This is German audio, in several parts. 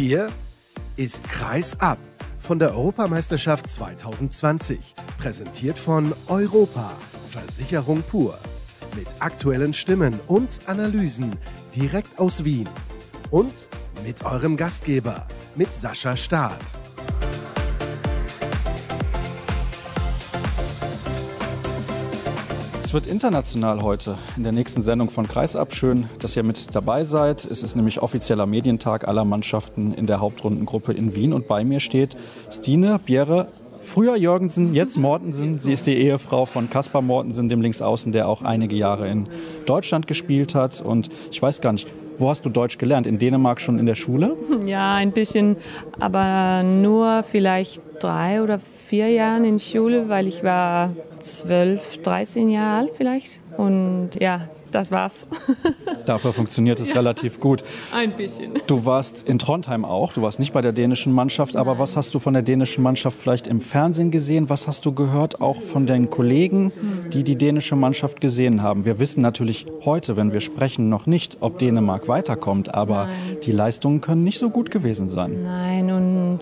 Hier ist Kreis ab von der Europameisterschaft 2020. Präsentiert von Europa, Versicherung pur. Mit aktuellen Stimmen und Analysen direkt aus Wien. Und mit eurem Gastgeber, mit Sascha Staat. Es wird international heute in der nächsten Sendung von Kreisab. Schön, dass ihr mit dabei seid. Es ist nämlich offizieller Medientag aller Mannschaften in der Hauptrundengruppe in Wien. Und bei mir steht Stine Bjerre, früher Jorgensen, jetzt Mortensen. Sie ist die Ehefrau von Kaspar Mortensen, dem Linksaußen, der auch einige Jahre in Deutschland gespielt hat. Und ich weiß gar nicht, wo hast du Deutsch gelernt? In Dänemark schon in der Schule? Ja, ein bisschen, aber nur vielleicht drei oder vier Jahren in Schule, weil ich war zwölf, 13 Jahre alt vielleicht. Und ja, das war's. Dafür funktioniert es ja. relativ gut. Ein bisschen. Du warst in Trondheim auch. Du warst nicht bei der dänischen Mannschaft, aber Nein. was hast du von der dänischen Mannschaft vielleicht im Fernsehen gesehen? Was hast du gehört auch von deinen Kollegen, die die dänische Mannschaft gesehen haben? Wir wissen natürlich heute, wenn wir sprechen, noch nicht, ob Dänemark weiterkommt, aber Nein. die Leistungen können nicht so gut gewesen sein. Nein, und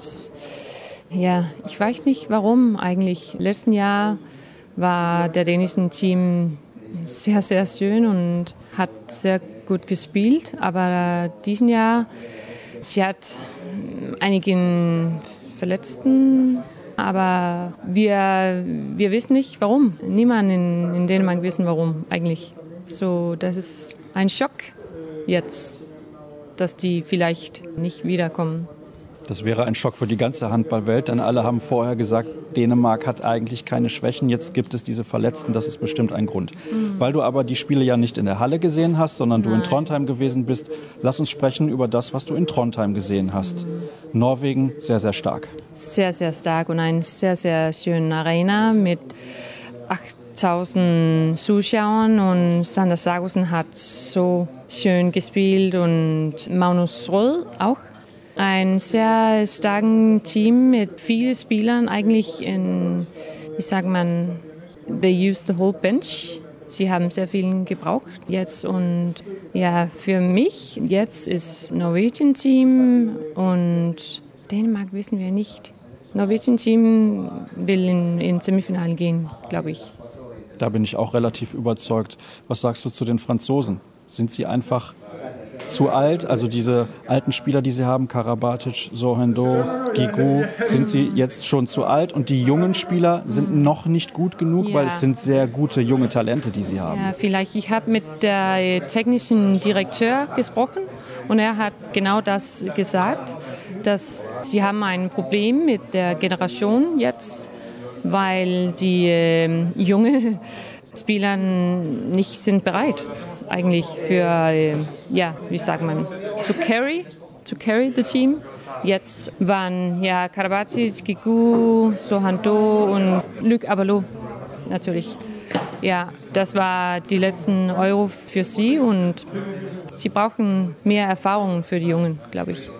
ja, ich weiß nicht warum eigentlich. Letzten Jahr war der dänische Team sehr, sehr schön und hat sehr gut gespielt. Aber diesen Jahr, sie hat einigen Verletzten, aber wir, wir wissen nicht warum. Niemand in, in Dänemark wissen warum eigentlich. So, das ist ein Schock jetzt, dass die vielleicht nicht wiederkommen. Das wäre ein Schock für die ganze Handballwelt, denn alle haben vorher gesagt, Dänemark hat eigentlich keine Schwächen, jetzt gibt es diese Verletzten, das ist bestimmt ein Grund. Mhm. Weil du aber die Spiele ja nicht in der Halle gesehen hast, sondern Nein. du in Trondheim gewesen bist, lass uns sprechen über das, was du in Trondheim gesehen hast. Mhm. Norwegen sehr, sehr stark. Sehr, sehr stark und eine sehr, sehr schöne Arena mit 8000 Zuschauern und Sander Sargussen hat so schön gespielt und Magnus Röd auch ein sehr starken Team mit vielen Spielern, eigentlich in, wie sagt man, they used the whole bench. Sie haben sehr viel gebraucht jetzt und ja, für mich jetzt ist Norwegian Team und Dänemark wissen wir nicht. Norwegian Team will in, in Semifinale gehen, glaube ich. Da bin ich auch relativ überzeugt. Was sagst du zu den Franzosen? Sind sie einfach zu alt. Also diese alten Spieler, die sie haben, Karabatic, Sohendo, Gigu, sind sie jetzt schon zu alt. Und die jungen Spieler sind noch nicht gut genug, ja. weil es sind sehr gute junge Talente, die sie haben. Ja, vielleicht. Ich habe mit der technischen Direktor gesprochen und er hat genau das gesagt, dass sie haben ein Problem mit der Generation jetzt, weil die äh, junge Spieler nicht sind bereit eigentlich für, ja, wie sagt man, to carry, to carry the team. Jetzt waren ja Karabatic, Gigu, Sohando und Luc Abalo natürlich. Ja, das war die letzten Euro für sie und sie brauchen mehr Erfahrung für die Jungen, glaube ich.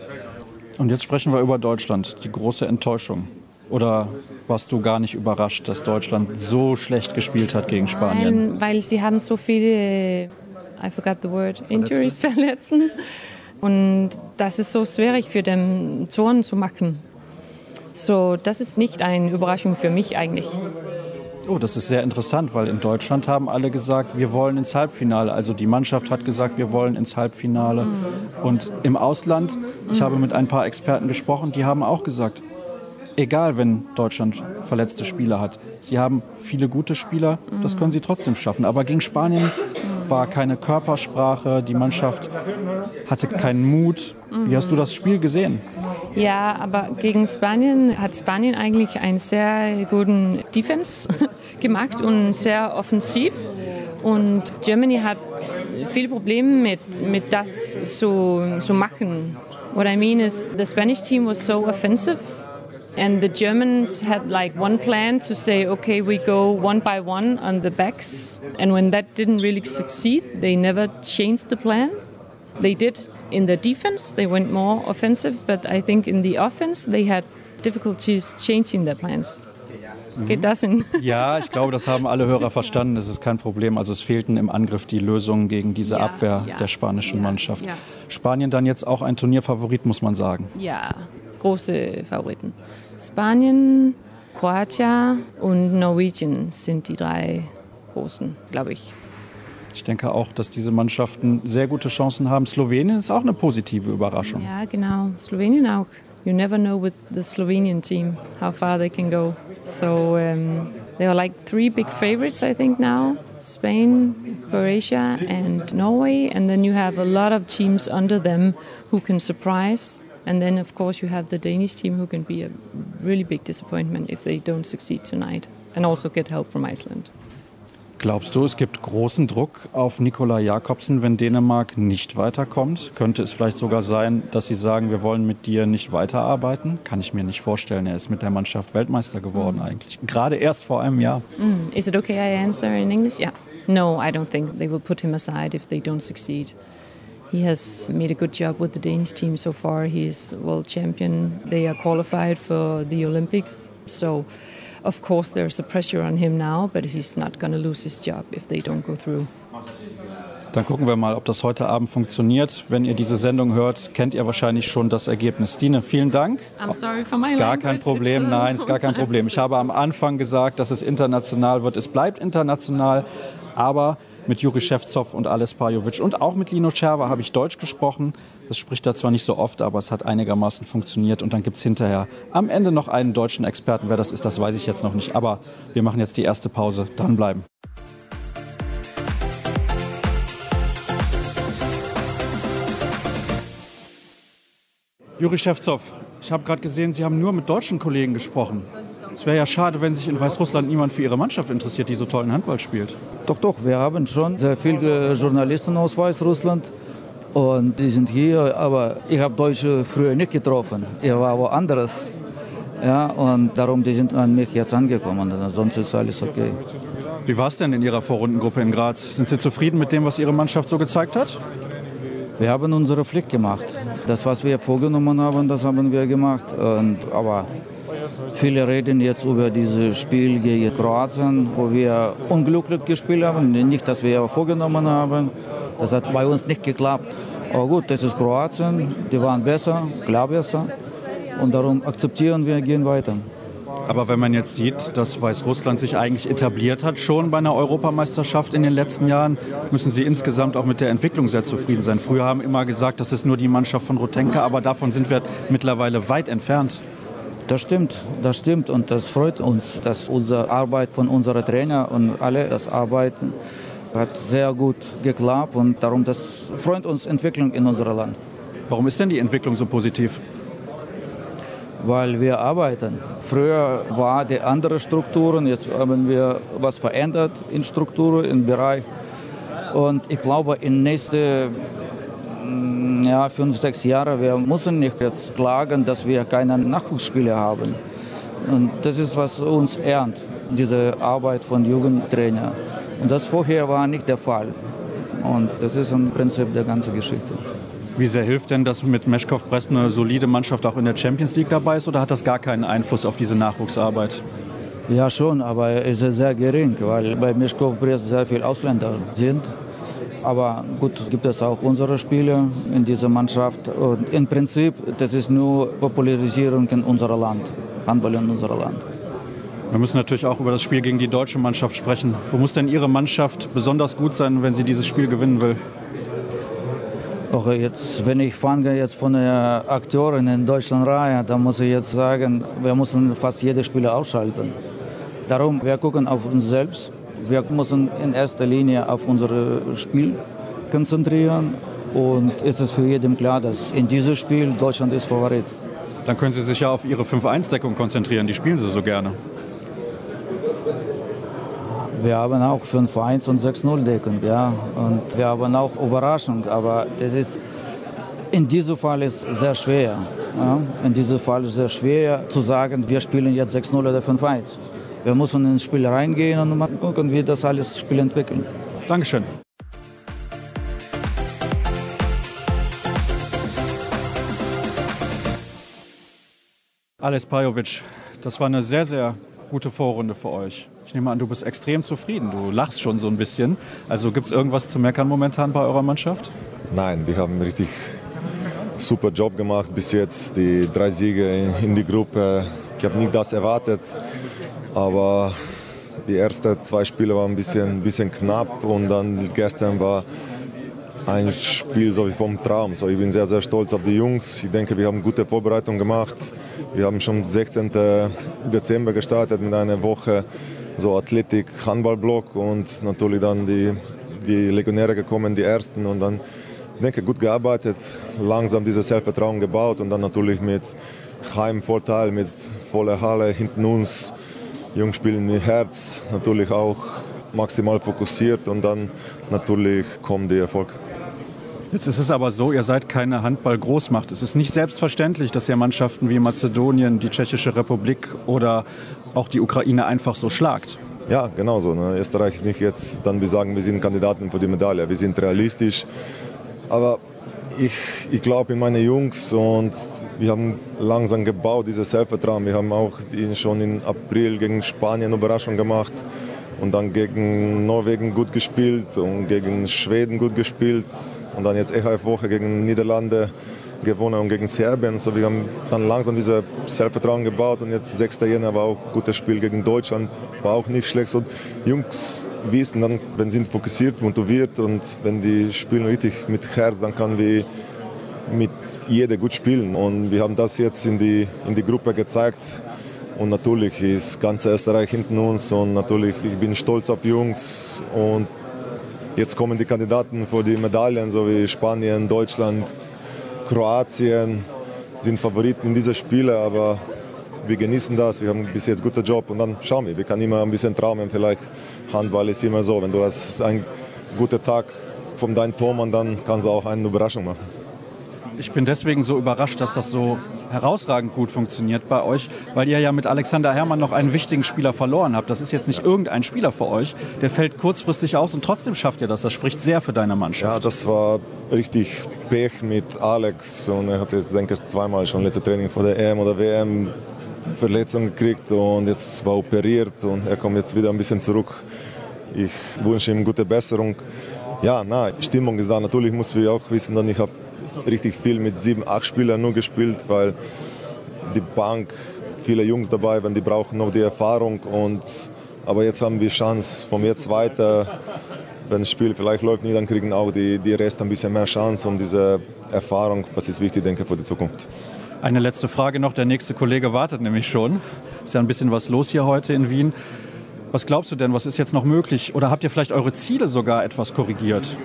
Und jetzt sprechen wir über Deutschland, die große Enttäuschung. Oder warst du gar nicht überrascht, dass Deutschland so schlecht gespielt hat gegen Spanien? Nein, weil sie haben so viele I forgot the word, Injuries verletzen. Und das ist so schwierig für den Zorn zu machen. So, das ist nicht eine Überraschung für mich eigentlich. Oh, das ist sehr interessant, weil in Deutschland haben alle gesagt, wir wollen ins Halbfinale. Also die Mannschaft hat gesagt, wir wollen ins Halbfinale. Mhm. Und im Ausland, ich mhm. habe mit ein paar Experten gesprochen, die haben auch gesagt, egal wenn Deutschland verletzte Spieler hat, sie haben viele gute Spieler, das können sie trotzdem schaffen. Aber gegen Spanien war keine Körpersprache, die Mannschaft hatte keinen Mut. Wie hast du das Spiel gesehen? Ja, aber gegen Spanien hat Spanien eigentlich einen sehr guten Defense gemacht und sehr offensiv. Und Germany hat viele Probleme mit, mit das zu, zu machen. What I mean is the Spanish team was so offensive And the Germans had like one plan to say, okay, we go one by one on the backs. And when that didn't really succeed, they never changed the plan. They did in the defense, they went more offensive, but I think in the offense, they had difficulties changing their plans. Geht das in? Ja, ich glaube, das haben alle Hörer verstanden. Das ist kein Problem. Also es fehlten im Angriff die Lösungen gegen diese Ja, Abwehr ja, der spanischen ja, Mannschaft. Spanien dann jetzt auch ein Turnierfavorit, muss man sagen. Ja, große Favoriten. Spanien, Kroatien und Norwegen sind die drei großen, glaube ich. Ich denke auch, dass diese Mannschaften sehr gute Chancen haben. Slowenien ist auch eine positive Überraschung. Ja, genau. Slowenien auch. You never know with the Slovenian team how far they can go. So um, there are like three big favorites, I think, now Spain, Croatia, and Norway. And then you have a lot of teams under them who can surprise. And then, of course, you have the Danish team who can be a really big disappointment if they don't succeed tonight and also get help from Iceland. Glaubst du, es gibt großen Druck auf Nikola Jakobsen, wenn Dänemark nicht weiterkommt? Könnte es vielleicht sogar sein, dass sie sagen, wir wollen mit dir nicht weiterarbeiten? Kann ich mir nicht vorstellen. Er ist mit der Mannschaft Weltmeister geworden eigentlich. Gerade erst vor einem Jahr. Mm, Is it okay I answer in English? Yeah. No, I don't think they will put him aside if they don't succeed. He has made a good job with the Danish team so far. He's world champion. They are qualified for the Olympics. So, of course, there's a pressure on him now, but he's not going to lose his job if they don't go through. Dann gucken wir mal, ob das heute Abend funktioniert. Wenn ihr diese Sendung hört, kennt ihr wahrscheinlich schon das Ergebnis. Stine, vielen Dank. I'm sorry for my Ist gar kein. Problem, nein, ist gar kein Problem. Ich habe am Anfang gesagt, dass es international wird. Es bleibt international, aber mit Juri Schewtsov und Ales Pajovic und auch mit Lino Scherber habe ich Deutsch gesprochen. Das spricht er zwar nicht so oft, aber es hat einigermaßen funktioniert. Und dann gibt es hinterher am Ende noch einen deutschen Experten. Wer das ist, das weiß ich jetzt noch nicht. Aber wir machen jetzt die erste Pause. Dranbleiben. Juri Schewtsov, ich habe gerade gesehen, Sie haben nur mit deutschen Kollegen gesprochen. Es wäre ja schade, wenn sich in Weißrussland niemand für Ihre Mannschaft interessiert, die so tollen Handball spielt. Doch, doch, wir haben schon sehr viele Journalisten aus Weißrussland und die sind hier, aber ich habe Deutsche früher nicht getroffen. Ich war woanders. Ja, und darum, die sind an mich jetzt angekommen. Sonst ist alles okay. Wie war es denn in Ihrer Vorrundengruppe in Graz? Sind Sie zufrieden mit dem, was Ihre Mannschaft so gezeigt hat? Wir haben unsere Pflicht gemacht. Das, was wir vorgenommen haben, das haben wir gemacht. Und, aber viele reden jetzt über dieses Spiel gegen Kroatien, wo wir unglücklich gespielt haben. Nicht, dass wir vorgenommen haben. Das hat bei uns nicht geklappt. Aber gut, das ist Kroatien. Die waren besser, klar besser. Und darum akzeptieren wir, gehen weiter. Aber wenn man jetzt sieht, dass Weißrussland sich eigentlich etabliert hat, schon bei einer Europameisterschaft in den letzten Jahren, müssen Sie insgesamt auch mit der Entwicklung sehr zufrieden sein. Früher haben immer gesagt, das ist nur die Mannschaft von Rutenka, aber davon sind wir mittlerweile weit entfernt. Das stimmt, das stimmt und das freut uns, dass unsere Arbeit von unseren Trainer und alle das Arbeiten hat sehr gut geklappt und darum das freut uns Entwicklung in unserem Land, Warum ist denn die Entwicklung so positiv? weil wir arbeiten. Früher war die andere Strukturen, jetzt haben wir was verändert in Strukturen, im Bereich und ich glaube in nächsten mm, ja, fünf, sechs Jahren, wir müssen nicht jetzt klagen, dass wir keine Nachwuchsspiele haben. Und das ist, was uns ehrt, diese Arbeit von Jugendtrainer. Und das vorher war nicht der Fall. Und das ist im Prinzip der ganze Geschichte. Wie sehr hilft denn, dass mit Meschkow Brest eine solide Mannschaft auch in der Champions League dabei ist oder hat das gar keinen Einfluss auf diese Nachwuchsarbeit? Ja, schon, aber es ist sehr gering, weil bei Mischkow Brest sehr viele Ausländer sind. Aber gut, gibt es auch unsere Spieler in dieser Mannschaft. Und im Prinzip, das ist nur Popularisierung in unserem Land, Handball in unserem Land. Wir müssen natürlich auch über das Spiel gegen die deutsche Mannschaft sprechen. Wo muss denn Ihre Mannschaft besonders gut sein, wenn sie dieses Spiel gewinnen will? Auch jetzt, wenn ich fange jetzt von der Akteurin in Deutschland Reihe, dann muss ich jetzt sagen, wir müssen fast jede Spieler ausschalten. Darum, wir gucken auf uns selbst. Wir müssen in erster Linie auf unser Spiel konzentrieren. Und es ist für jeden klar, dass in diesem Spiel Deutschland ist Favorit. Dann können Sie sich ja auf Ihre 5-1-Deckung konzentrieren. Die spielen Sie so gerne. Wir haben auch 5-1 und 6-0 Deckung, ja. Und wir haben auch Überraschung, aber das ist in diesem Fall ist sehr schwer. Ja. In diesem Fall ist sehr schwer zu sagen, wir spielen jetzt 6-0 oder 5-1. Wir müssen ins Spiel reingehen und mal gucken, wie das alles Spiel entwickelt. Dankeschön. Ales Pajovic, das war eine sehr, sehr gute Vorrunde für euch. Ich nehme an, du bist extrem zufrieden. Du lachst schon so ein bisschen. Also gibt es irgendwas zu meckern momentan bei eurer Mannschaft? Nein, wir haben richtig super Job gemacht bis jetzt. Die drei Siege in die Gruppe. Ich habe nicht das erwartet, aber die ersten zwei Spiele waren ein bisschen, ein bisschen knapp und dann gestern war ein Spiel so wie vom Traum. So, ich bin sehr, sehr stolz auf die Jungs. Ich denke, wir haben gute Vorbereitung gemacht. Wir haben schon 16. Dezember gestartet mit einer Woche so Athletik, Handballblock und natürlich dann die, die Legionäre gekommen, die ersten und dann ich denke gut gearbeitet, langsam dieses Selbstvertrauen gebaut und dann natürlich mit Heimvorteil, mit voller Halle hinten uns, Jungs spielen mit Herz, natürlich auch maximal fokussiert und dann natürlich kommt der Erfolg. Jetzt ist es aber so, ihr seid keine Handball-Großmacht. Es ist nicht selbstverständlich, dass ihr Mannschaften wie Mazedonien, die Tschechische Republik oder auch die Ukraine einfach so schlagt. Ja, genau so. Ne? Österreich ist nicht jetzt, dann wir sagen, wir sind Kandidaten für die Medaille. Wir sind realistisch. Aber ich, ich glaube in meine Jungs und wir haben langsam gebaut, dieses Selbstvertrauen. Wir haben auch schon im April gegen Spanien Überraschung gemacht und dann gegen Norwegen gut gespielt und gegen Schweden gut gespielt und dann jetzt EHF-Woche gegen Niederlande gewonnen und gegen Serbien. So, wir haben dann langsam dieses Selbstvertrauen gebaut und jetzt 6. Jänner war auch ein gutes Spiel gegen Deutschland, war auch nicht schlecht. So, Jungs wissen dann, wenn sie fokussiert, motiviert und wenn die spielen richtig mit Herz, dann kann wir mit jeder gut spielen. Und wir haben das jetzt in die, in die Gruppe gezeigt. Und natürlich ist ganz Österreich hinten uns. Und natürlich ich bin stolz auf Jungs. Und jetzt kommen die Kandidaten für die Medaillen, so wie Spanien, Deutschland, Kroatien sind Favoriten in diese Spiele, aber wir genießen das, wir haben bis jetzt einen guten Job. Und dann schauen wir, wir können immer ein bisschen träumen, vielleicht Handball ist immer so, wenn du hast einen guten Tag von deinem Tormann, dann kannst du auch eine Überraschung machen. Ich bin deswegen so überrascht, dass das so herausragend gut funktioniert bei euch, weil ihr ja mit Alexander Herrmann noch einen wichtigen Spieler verloren habt. Das ist jetzt nicht irgendein Spieler für euch, der fällt kurzfristig aus und trotzdem schafft ihr das. Das spricht sehr für deine Mannschaft. Ja, das war richtig Pech mit Alex und er hat jetzt, denke ich, zweimal schon letzte Training vor der EM oder WM Verletzung gekriegt und jetzt war operiert und er kommt jetzt wieder ein bisschen zurück. Ich wünsche ihm gute Besserung. Ja, na, Stimmung ist da. Natürlich muss wir auch wissen, dass ich habe richtig viel mit sieben, acht Spielern nur gespielt, weil die Bank, viele Jungs dabei waren, die brauchen noch die Erfahrung. Und, aber jetzt haben wir Chance, von jetzt weiter, wenn das Spiel vielleicht läuft nicht, dann kriegen auch die, die Rest ein bisschen mehr Chance und diese Erfahrung, was ist wichtig, denke ich, für die Zukunft. Eine letzte Frage noch. Der nächste Kollege wartet nämlich schon. Ist ja ein bisschen was los hier heute in Wien. Was glaubst du denn, was ist jetzt noch möglich? Oder habt ihr vielleicht eure Ziele sogar etwas korrigiert?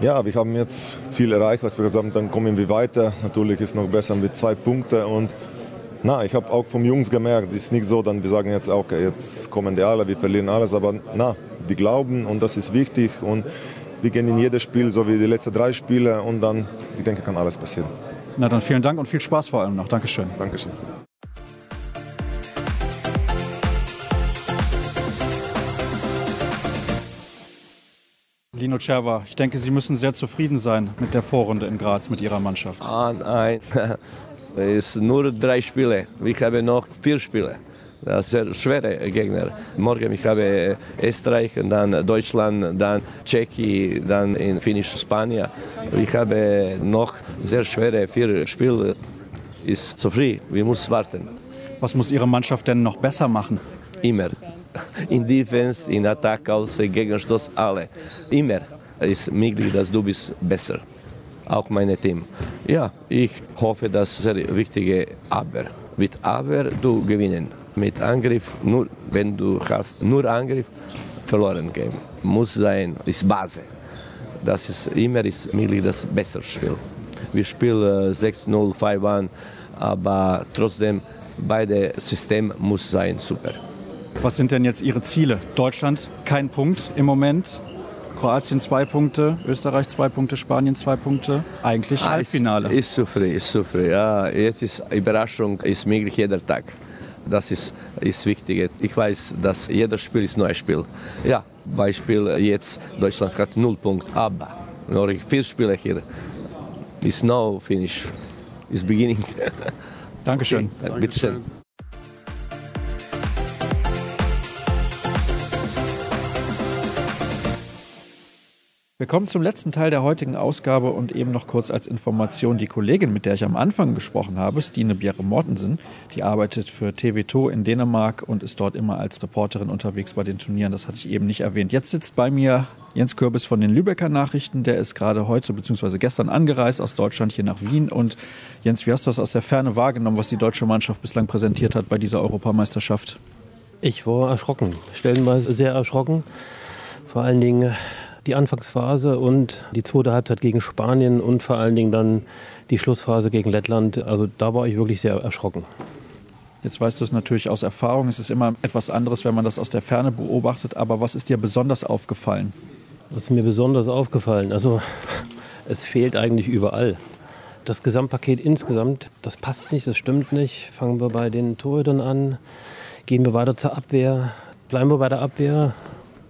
Ja, wir haben jetzt Ziel erreicht, was wir gesagt haben, dann kommen wir weiter. Natürlich ist es noch besser mit zwei Punkten und na, ich habe auch vom Jungs gemerkt, es ist nicht so, dann wir sagen jetzt, okay, jetzt kommen die alle, wir verlieren alles, aber na, die glauben und das ist wichtig und wir gehen in jedes Spiel, so wie die letzten drei Spiele und dann, ich denke, kann alles passieren. Na dann vielen Dank und viel Spaß vor allem noch. Dankeschön. Dankeschön. Lino Cerva, ich denke, Sie müssen sehr zufrieden sein mit der Vorrunde in Graz mit Ihrer Mannschaft. Ah, nein, es sind nur drei Spiele. Wir haben noch vier Spiele. Das sind schwere Gegner. Morgen ich habe Österreich, dann Deutschland, dann Tschechien, dann in Finnisch Spanien. Ich habe noch sehr schwere vier Spiele. Ist zu früh. Wir müssen warten. Was muss Ihre Mannschaft denn noch besser machen? Immer in Defense, in Attack, aus Gegenstoß, alle. Immer ist möglich, dass du bist besser. Auch mein Team. Ja, ich hoffe, das ist sehr wichtige Aber. Mit Aber du gewinnen. Mit Angriff, nur wenn du hast nur Angriff, verloren gehen. Muss sein, ist Base. Das ist immer ist möglich das bessere Spiel. Wir spielen 6-0, 5-1, aber trotzdem beide System muss sein super. Was sind denn jetzt Ihre Ziele? Deutschland kein Punkt im Moment. Kroatien zwei Punkte, Österreich zwei Punkte, Spanien zwei Punkte. Eigentlich ah, Halbfinale. Ist, ist zu früh, ist zu früh. Ja, jetzt ist Überraschung ist möglich jeder Tag. Das ist, ist wichtig. Ich weiß, dass jedes Spiel ist neues Spiel. Ja, Beispiel jetzt Deutschland hat null Punkte, aber noch vier Spiele hier. Ist no finish. Ist beginning. Dankeschön. Okay, Bitte schön. Wir kommen zum letzten Teil der heutigen Ausgabe und eben noch kurz als Information die Kollegin, mit der ich am Anfang gesprochen habe, Stine Bjerre Mortensen, die arbeitet für TV2 in Dänemark und ist dort immer als Reporterin unterwegs bei den Turnieren. Das hatte ich eben nicht erwähnt. Jetzt sitzt bei mir Jens Kürbis von den Lübecker Nachrichten. Der ist gerade heute bzw. gestern angereist aus Deutschland hier nach Wien. Und Jens, wie hast du das aus der Ferne wahrgenommen, was die deutsche Mannschaft bislang präsentiert hat bei dieser Europameisterschaft? Ich war erschrocken, stellenweise sehr erschrocken. Vor allen Dingen die Anfangsphase und die zweite Halbzeit gegen Spanien und vor allen Dingen dann die Schlussphase gegen Lettland. Also da war ich wirklich sehr erschrocken. Jetzt weißt du es natürlich aus Erfahrung, es ist immer etwas anderes, wenn man das aus der Ferne beobachtet. Aber was ist dir besonders aufgefallen? Was ist mir besonders aufgefallen? Also es fehlt eigentlich überall. Das Gesamtpaket insgesamt, das passt nicht, das stimmt nicht. Fangen wir bei den Torhütern an, gehen wir weiter zur Abwehr, bleiben wir bei der Abwehr.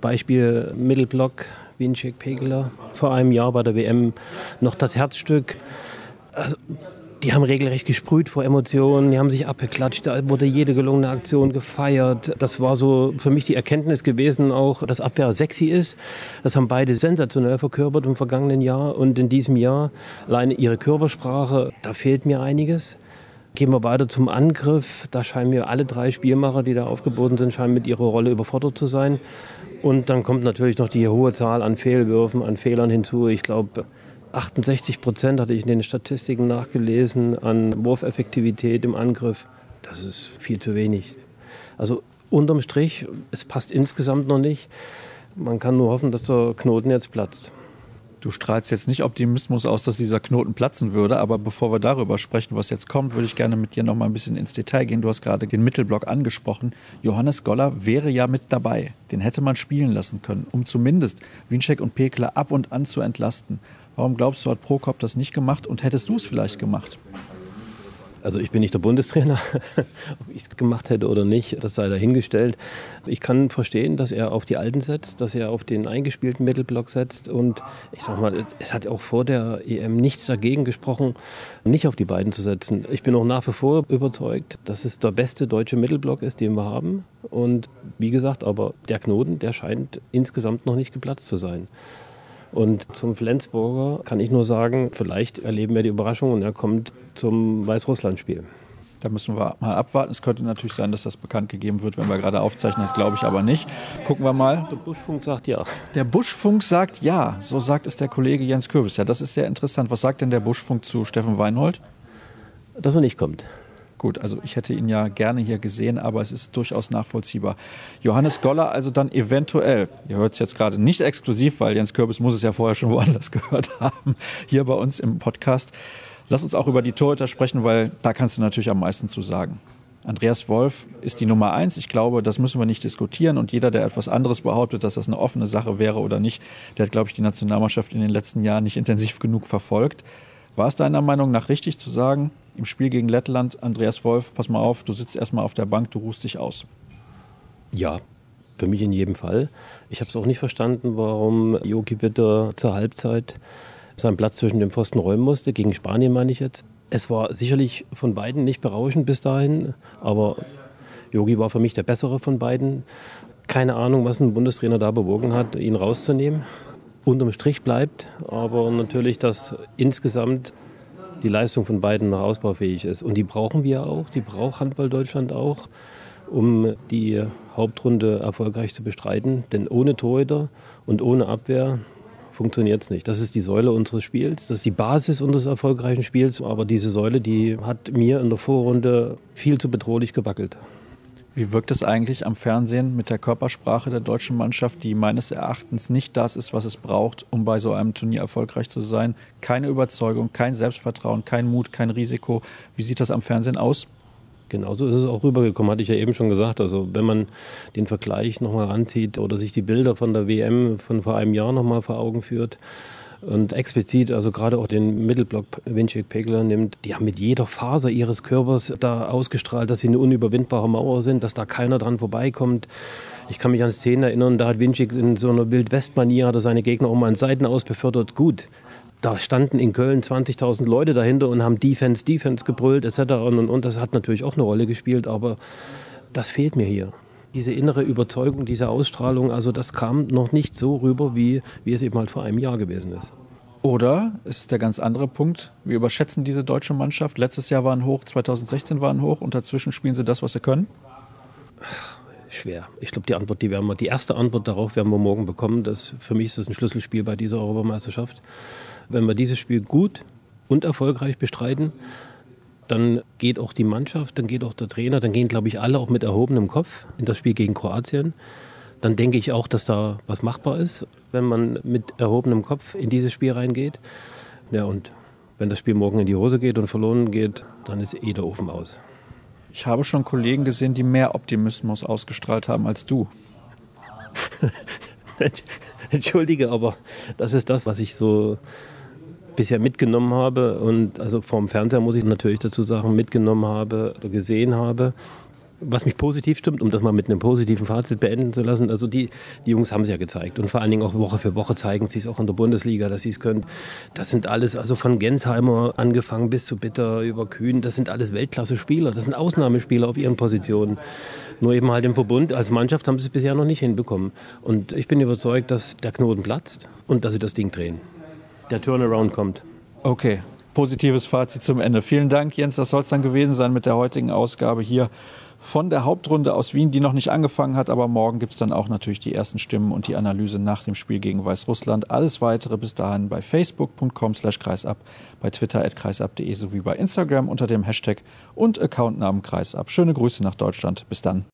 Beispiel Mittelblock, Winczek Pegeler, vor einem Jahr bei der WM noch das Herzstück. Also, die haben regelrecht gesprüht vor Emotionen, die haben sich abgeklatscht, da wurde jede gelungene Aktion gefeiert. Das war so für mich die Erkenntnis gewesen, auch dass Abwehr sexy ist. Das haben beide sensationell verkörpert im vergangenen Jahr und in diesem Jahr alleine ihre Körpersprache, da fehlt mir einiges. Gehen wir weiter zum Angriff. Da scheinen mir alle drei Spielmacher, die da aufgeboten sind, scheinen mit ihrer Rolle überfordert zu sein. Und dann kommt natürlich noch die hohe Zahl an Fehlwürfen, an Fehlern hinzu. Ich glaube, 68 Prozent hatte ich in den Statistiken nachgelesen an Wurfeffektivität im Angriff. Das ist viel zu wenig. Also unterm Strich, es passt insgesamt noch nicht. Man kann nur hoffen, dass der Knoten jetzt platzt. Du strahlst jetzt nicht Optimismus aus, dass dieser Knoten platzen würde, aber bevor wir darüber sprechen, was jetzt kommt, würde ich gerne mit dir noch mal ein bisschen ins Detail gehen. Du hast gerade den Mittelblock angesprochen. Johannes Goller wäre ja mit dabei. Den hätte man spielen lassen können, um zumindest Winczek und Pekler ab und an zu entlasten. Warum glaubst du, hat Prokop das nicht gemacht und hättest du es vielleicht gemacht? Also ich bin nicht der Bundestrainer, ob ich es gemacht hätte oder nicht, das sei dahingestellt. Ich kann verstehen, dass er auf die Alten setzt, dass er auf den eingespielten Mittelblock setzt und ich sag mal, es hat auch vor der EM nichts dagegen gesprochen, nicht auf die beiden zu setzen. Ich bin auch nach wie vor überzeugt, dass es der beste deutsche Mittelblock ist, den wir haben und wie gesagt, aber der Knoten, der scheint insgesamt noch nicht geplatzt zu sein. Und zum Flensburger kann ich nur sagen, vielleicht erleben wir die Überraschung und er kommt zum Weißrussland-Spiel. Da müssen wir mal abwarten. Es könnte natürlich sein, dass das bekannt gegeben wird, wenn wir gerade aufzeichnen. Das glaube ich aber nicht. Gucken wir mal. Der Buschfunk sagt ja. Der Buschfunk sagt ja. So sagt es der Kollege Jens Kürbis. Ja, das ist sehr interessant. Was sagt denn der Buschfunk zu Steffen Weinhold? Dass er nicht kommt. Gut, also ich hätte ihn ja gerne hier gesehen, aber es ist durchaus nachvollziehbar. Johannes Goller also dann eventuell, ihr hört es jetzt gerade nicht exklusiv, weil Jens Kürbis muss es ja vorher schon woanders gehört haben, hier bei uns im Podcast. Lass uns auch über die Torhüter sprechen, weil da kannst du natürlich am meisten zu sagen. Andreas Wolf ist die Nummer eins. Ich glaube, das müssen wir nicht diskutieren. Und jeder, der etwas anderes behauptet, dass das eine offene Sache wäre oder nicht, der hat, glaube ich, die Nationalmannschaft in den letzten Jahren nicht intensiv genug verfolgt. War es deiner Meinung nach richtig zu sagen, im Spiel gegen Lettland, Andreas Wolf, pass mal auf, du sitzt erstmal auf der Bank, du ruhst dich aus? Ja, für mich in jedem Fall. Ich habe es auch nicht verstanden, warum Jogi Bitter zur Halbzeit seinen Platz zwischen den Pfosten räumen musste. Gegen Spanien meine ich jetzt. Es war sicherlich von beiden nicht berauschend bis dahin, aber Yogi war für mich der bessere von beiden. Keine Ahnung, was ein Bundestrainer da bewogen hat, ihn rauszunehmen. Unterm Strich bleibt aber natürlich, dass insgesamt die Leistung von beiden noch ausbaufähig ist. Und die brauchen wir auch, die braucht Handball Deutschland auch, um die Hauptrunde erfolgreich zu bestreiten. Denn ohne Torhüter und ohne Abwehr funktioniert es nicht. Das ist die Säule unseres Spiels, das ist die Basis unseres erfolgreichen Spiels. Aber diese Säule, die hat mir in der Vorrunde viel zu bedrohlich gewackelt. Wie wirkt es eigentlich am Fernsehen mit der Körpersprache der deutschen Mannschaft, die meines Erachtens nicht das ist, was es braucht, um bei so einem Turnier erfolgreich zu sein? Keine Überzeugung, kein Selbstvertrauen, kein Mut, kein Risiko. Wie sieht das am Fernsehen aus? Genauso ist es auch rübergekommen, hatte ich ja eben schon gesagt. Also wenn man den Vergleich nochmal anzieht oder sich die Bilder von der WM von vor einem Jahr nochmal vor Augen führt, und explizit, also gerade auch den Mittelblock Winchik Pegler nimmt, die haben mit jeder Faser ihres Körpers da ausgestrahlt, dass sie eine unüberwindbare Mauer sind, dass da keiner dran vorbeikommt. Ich kann mich an Szenen erinnern, da hat Winchik in so einer Wildwest-Manier hat er seine Gegner auch mal an Seiten aus befördert. Gut, da standen in Köln 20.000 Leute dahinter und haben Defense, Defense gebrüllt etc. Und, und, und das hat natürlich auch eine Rolle gespielt, aber das fehlt mir hier. Diese innere Überzeugung, diese Ausstrahlung, also das kam noch nicht so rüber, wie, wie es eben halt vor einem Jahr gewesen ist. Oder ist der ganz andere Punkt, wir überschätzen diese deutsche Mannschaft. Letztes Jahr waren hoch, 2016 waren hoch und dazwischen spielen sie das, was sie können? Schwer. Ich glaube, die Antwort, die werden wir, die erste Antwort darauf werden wir morgen bekommen. Das, für mich ist das ein Schlüsselspiel bei dieser Europameisterschaft. Wenn wir dieses Spiel gut und erfolgreich bestreiten, dann geht auch die Mannschaft, dann geht auch der Trainer, dann gehen, glaube ich, alle auch mit erhobenem Kopf in das Spiel gegen Kroatien dann denke ich auch, dass da was machbar ist, wenn man mit erhobenem Kopf in dieses Spiel reingeht. Ja, und wenn das Spiel morgen in die Hose geht und verloren geht, dann ist eh der Ofen aus. Ich habe schon Kollegen gesehen, die mehr Optimismus ausgestrahlt haben als du. Entschuldige, aber das ist das, was ich so bisher mitgenommen habe und also vom Fernseher muss ich natürlich dazu sagen, mitgenommen habe oder gesehen habe was mich positiv stimmt, um das mal mit einem positiven Fazit beenden zu lassen, also die, die Jungs haben es ja gezeigt und vor allen Dingen auch Woche für Woche zeigen sie es auch in der Bundesliga, dass sie es können. Das sind alles, also von Gensheimer angefangen bis zu Bitter über Kühn, das sind alles Weltklasse-Spieler, das sind Ausnahmespieler auf ihren Positionen. Nur eben halt im Verbund als Mannschaft haben sie es bisher noch nicht hinbekommen. Und ich bin überzeugt, dass der Knoten platzt und dass sie das Ding drehen. Der Turnaround kommt. Okay, positives Fazit zum Ende. Vielen Dank, Jens. Das soll es dann gewesen sein mit der heutigen Ausgabe hier von der Hauptrunde aus Wien, die noch nicht angefangen hat. Aber morgen gibt es dann auch natürlich die ersten Stimmen und die Analyse nach dem Spiel gegen Weißrussland. Alles weitere bis dahin bei facebook.com slash kreisab, bei twitter at kreisab.de sowie bei Instagram unter dem Hashtag und Accountnamen kreisab. Schöne Grüße nach Deutschland. Bis dann.